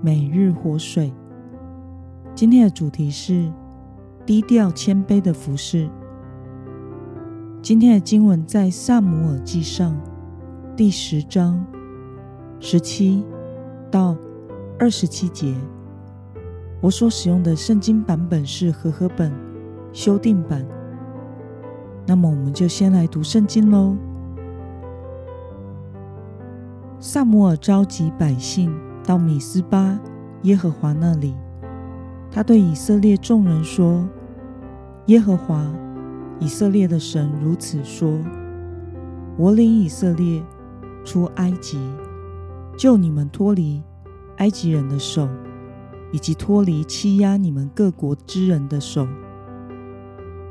每日活水。今天的主题是低调谦卑的服侍。今天的经文在撒母耳记上第十章十七到二十七节。我所使用的圣经版本是和合本修订版。那么，我们就先来读圣经喽。撒母耳召集百姓。到米斯巴耶和华那里，他对以色列众人说：“耶和华以色列的神如此说：我领以色列出埃及，救你们脱离埃及人的手，以及脱离欺压你们各国之人的手。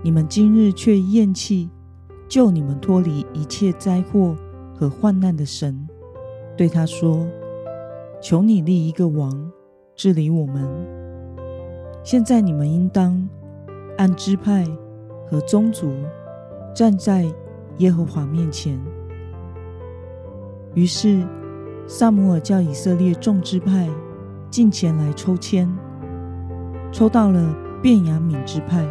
你们今日却厌弃救你们脱离一切灾祸和患难的神，对他说。”求你立一个王治理我们。现在你们应当按支派和宗族站在耶和华面前。于是撒母耳叫以色列众支派进前来抽签，抽到了便雅悯支派。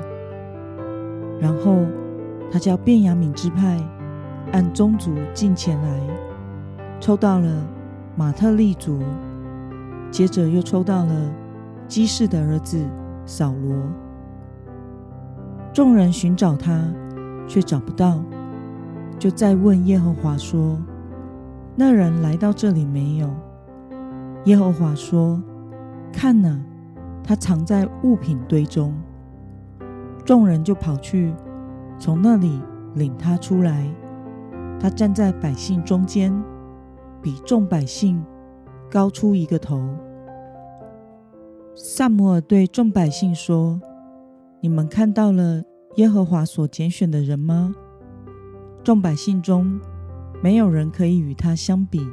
然后他叫便雅悯支派按宗族进前来，抽到了。马特利族，接着又抽到了基士的儿子扫罗。众人寻找他，却找不到，就再问耶和华说：“那人来到这里没有？”耶和华说：“看哪，他藏在物品堆中。”众人就跑去，从那里领他出来。他站在百姓中间。比众百姓高出一个头。撒母耳对众百姓说：“你们看到了耶和华所拣选的人吗？众百姓中没有人可以与他相比。”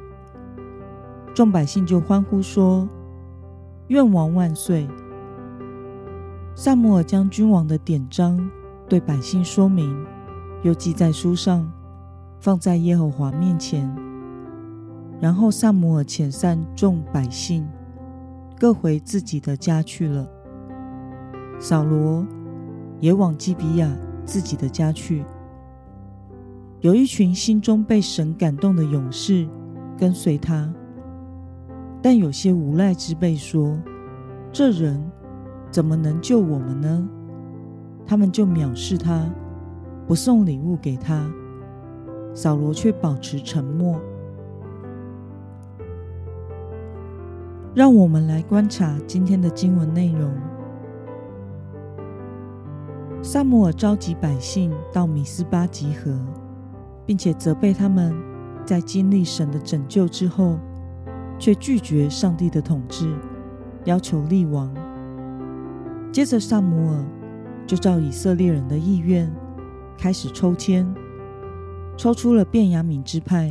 众百姓就欢呼说：“愿王万岁！”撒母耳将君王的典章对百姓说明，又记在书上，放在耶和华面前。然后撒母耳遣散众百姓，各回自己的家去了。扫罗也往基比亚自己的家去。有一群心中被神感动的勇士跟随他，但有些无赖之辈说：“这人怎么能救我们呢？”他们就藐视他，不送礼物给他。扫罗却保持沉默。让我们来观察今天的经文内容。撒母耳召集百姓到米斯巴集合，并且责备他们在经历神的拯救之后，却拒绝上帝的统治，要求立王。接着，撒母耳就照以色列人的意愿开始抽签，抽出了便雅悯支派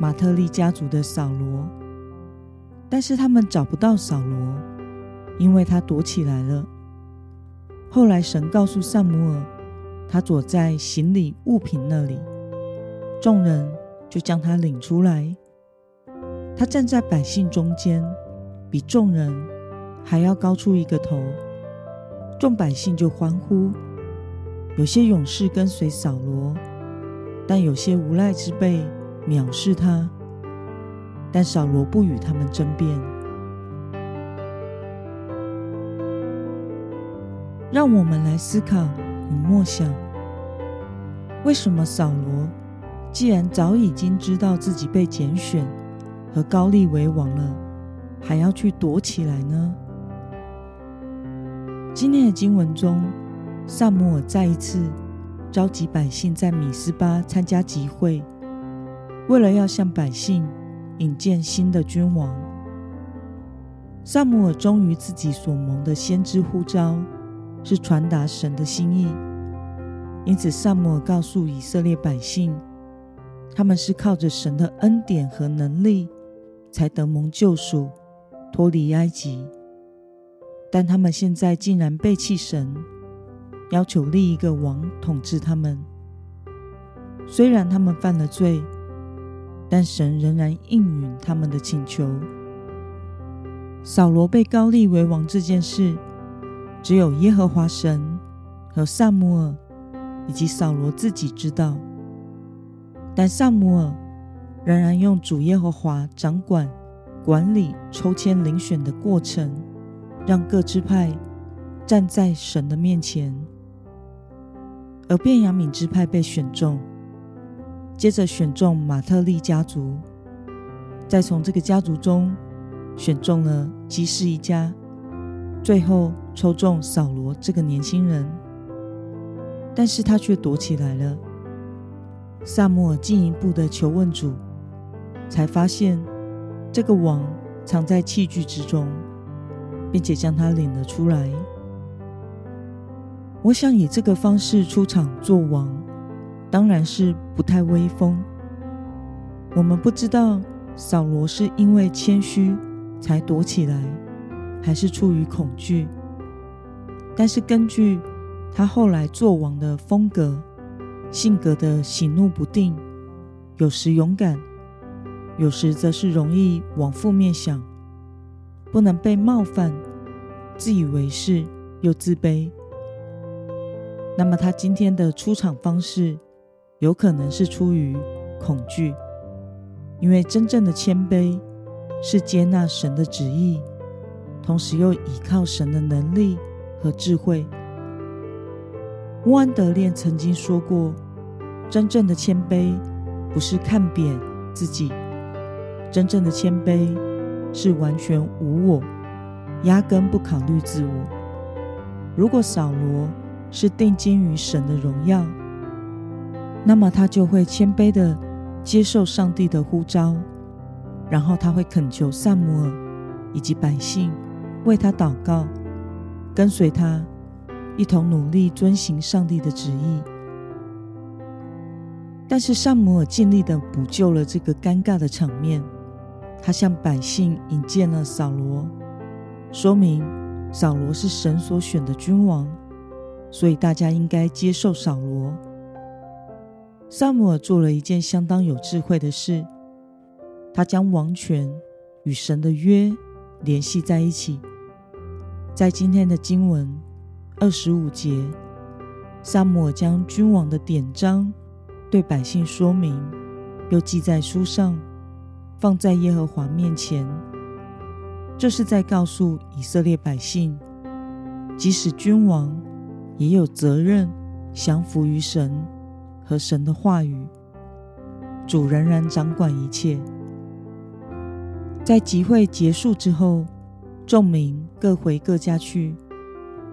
马特利家族的扫罗。但是他们找不到扫罗，因为他躲起来了。后来神告诉撒母耳，他躲在行李物品那里，众人就将他领出来。他站在百姓中间，比众人还要高出一个头。众百姓就欢呼，有些勇士跟随扫罗，但有些无赖之辈藐视他。但扫罗不与他们争辩。让我们来思考与默想：为什么扫罗既然早已经知道自己被拣选和高立为王了，还要去躲起来呢？今天的经文中，撒母耳再一次召集百姓在米斯巴参加集会，为了要向百姓。引荐新的君王，撒母耳忠于自己所蒙的先知呼召，是传达神的心意。因此，撒母耳告诉以色列百姓，他们是靠着神的恩典和能力，才得蒙救赎，脱离埃及。但他们现在竟然背弃神，要求另一个王统治他们。虽然他们犯了罪，但神仍然应允他们的请求。扫罗被高立为王这件事，只有耶和华神和撒母耳以及扫罗自己知道。但撒母耳仍然用主耶和华掌管、管理抽签遴选的过程，让各支派站在神的面前，而便雅悯支派被选中。接着选中马特利家族，再从这个家族中选中了基士一家，最后抽中扫罗这个年轻人，但是他却躲起来了。撒母耳进一步的求问主，才发现这个王藏在器具之中，并且将他领了出来。我想以这个方式出场做王。当然是不太威风。我们不知道扫罗是因为谦虚才躲起来，还是出于恐惧。但是根据他后来做王的风格、性格的喜怒不定，有时勇敢，有时则是容易往负面想，不能被冒犯，自以为是又自卑。那么他今天的出场方式，有可能是出于恐惧，因为真正的谦卑是接纳神的旨意，同时又依靠神的能力和智慧。乌安德烈曾经说过：“真正的谦卑不是看扁自己，真正的谦卑是完全无我，压根不考虑自我。”如果扫罗是定睛于神的荣耀，那么他就会谦卑的接受上帝的呼召，然后他会恳求撒母耳以及百姓为他祷告，跟随他一同努力遵行上帝的旨意。但是撒母耳尽力的补救了这个尴尬的场面，他向百姓引荐了扫罗，说明扫罗是神所选的君王，所以大家应该接受扫罗。撒母耳做了一件相当有智慧的事，他将王权与神的约联系在一起。在今天的经文二十五节，撒母耳将君王的典章对百姓说明，又记在书上，放在耶和华面前。这是在告诉以色列百姓，即使君王也有责任降服于神。和神的话语，主仍然掌管一切。在集会结束之后，众民各回各家去，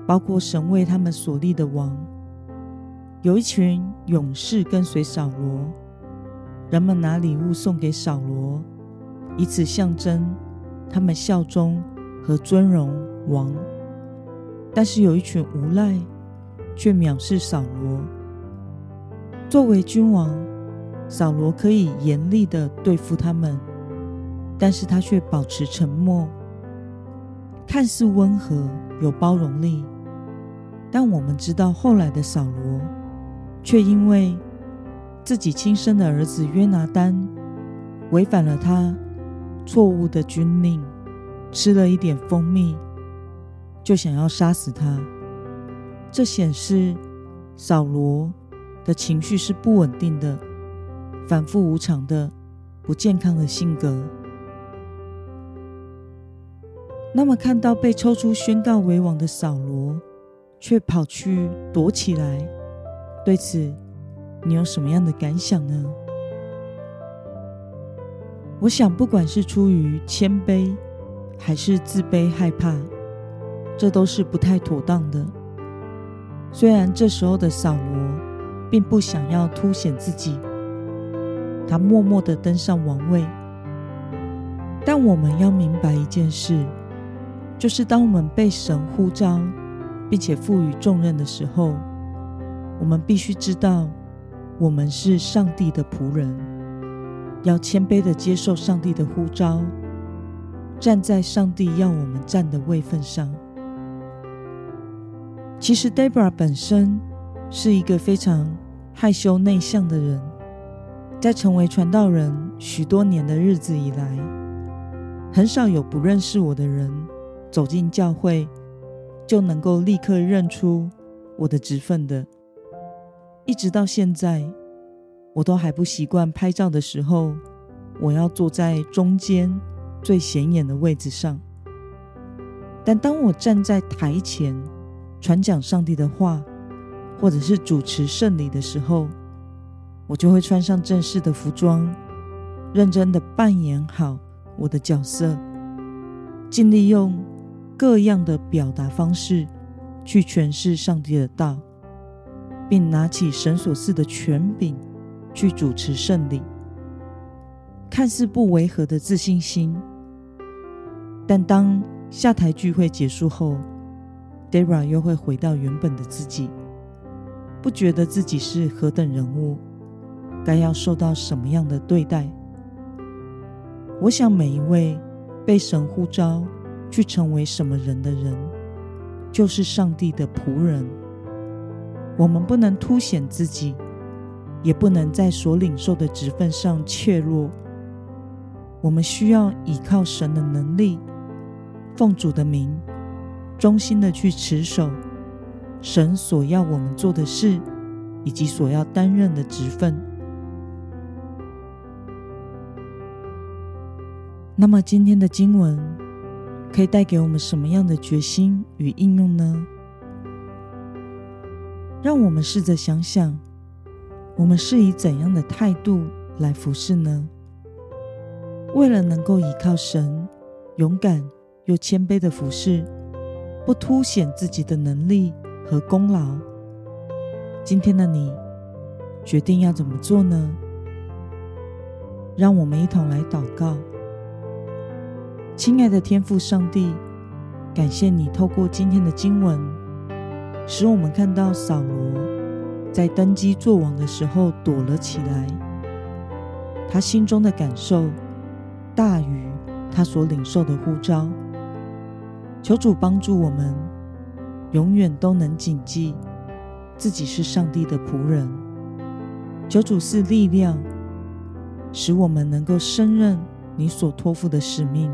包括神为他们所立的王。有一群勇士跟随扫罗，人们拿礼物送给扫罗，以此象征他们效忠和尊荣王。但是有一群无赖，却藐视扫罗。作为君王，扫罗可以严厉地对付他们，但是他却保持沉默，看似温和有包容力。但我们知道，后来的扫罗却因为自己亲生的儿子约拿单违反了他错误的军令，吃了一点蜂蜜，就想要杀死他。这显示扫罗的情绪是不稳定的、反复无常的、不健康的性格。那么，看到被抽出宣告为王的扫罗，却跑去躲起来，对此你有什么样的感想呢？我想，不管是出于谦卑，还是自卑害怕，这都是不太妥当的。虽然这时候的扫罗，并不想要凸显自己，他默默的登上王位。但我们要明白一件事：就是当我们被神呼召，并且赋予重任的时候，我们必须知道，我们是上帝的仆人，要谦卑的接受上帝的呼召，站在上帝要我们站的位份上。其实 Debra 本身是一个非常害羞内向的人，在成为传道人许多年的日子以来，很少有不认识我的人走进教会就能够立刻认出我的职分的。一直到现在，我都还不习惯拍照的时候，我要坐在中间最显眼的位置上。但当我站在台前传讲上帝的话，或者是主持圣礼的时候，我就会穿上正式的服装，认真的扮演好我的角色，尽力用各样的表达方式去诠释上帝的道。并拿起神所赐的权柄去主持圣礼，看似不违和的自信心。但当下台聚会结束后，Deborah 又会回到原本的自己，不觉得自己是何等人物，该要受到什么样的对待。我想，每一位被神呼召去成为什么人的人，就是上帝的仆人。我们不能凸显自己，也不能在所领受的职分上怯弱。我们需要依靠神的能力，奉主的名，忠心的去持守神所要我们做的事，以及所要担任的职分。那么，今天的经文可以带给我们什么样的决心与应用呢？让我们试着想想，我们是以怎样的态度来服侍呢？为了能够依靠神，勇敢又谦卑的服侍，不凸显自己的能力和功劳。今天的你决定要怎么做呢？让我们一同来祷告。亲爱的天父上帝，感谢你透过今天的经文。使我们看到扫罗在登基作王的时候躲了起来，他心中的感受大于他所领受的呼召。求主帮助我们，永远都能谨记自己是上帝的仆人。求主赐力量，使我们能够胜任你所托付的使命，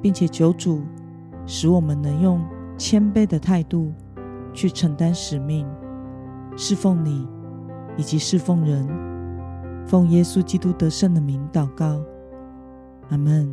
并且求主使我们能用谦卑的态度。去承担使命，侍奉你，以及侍奉人，奉耶稣基督得胜的名祷告，阿门。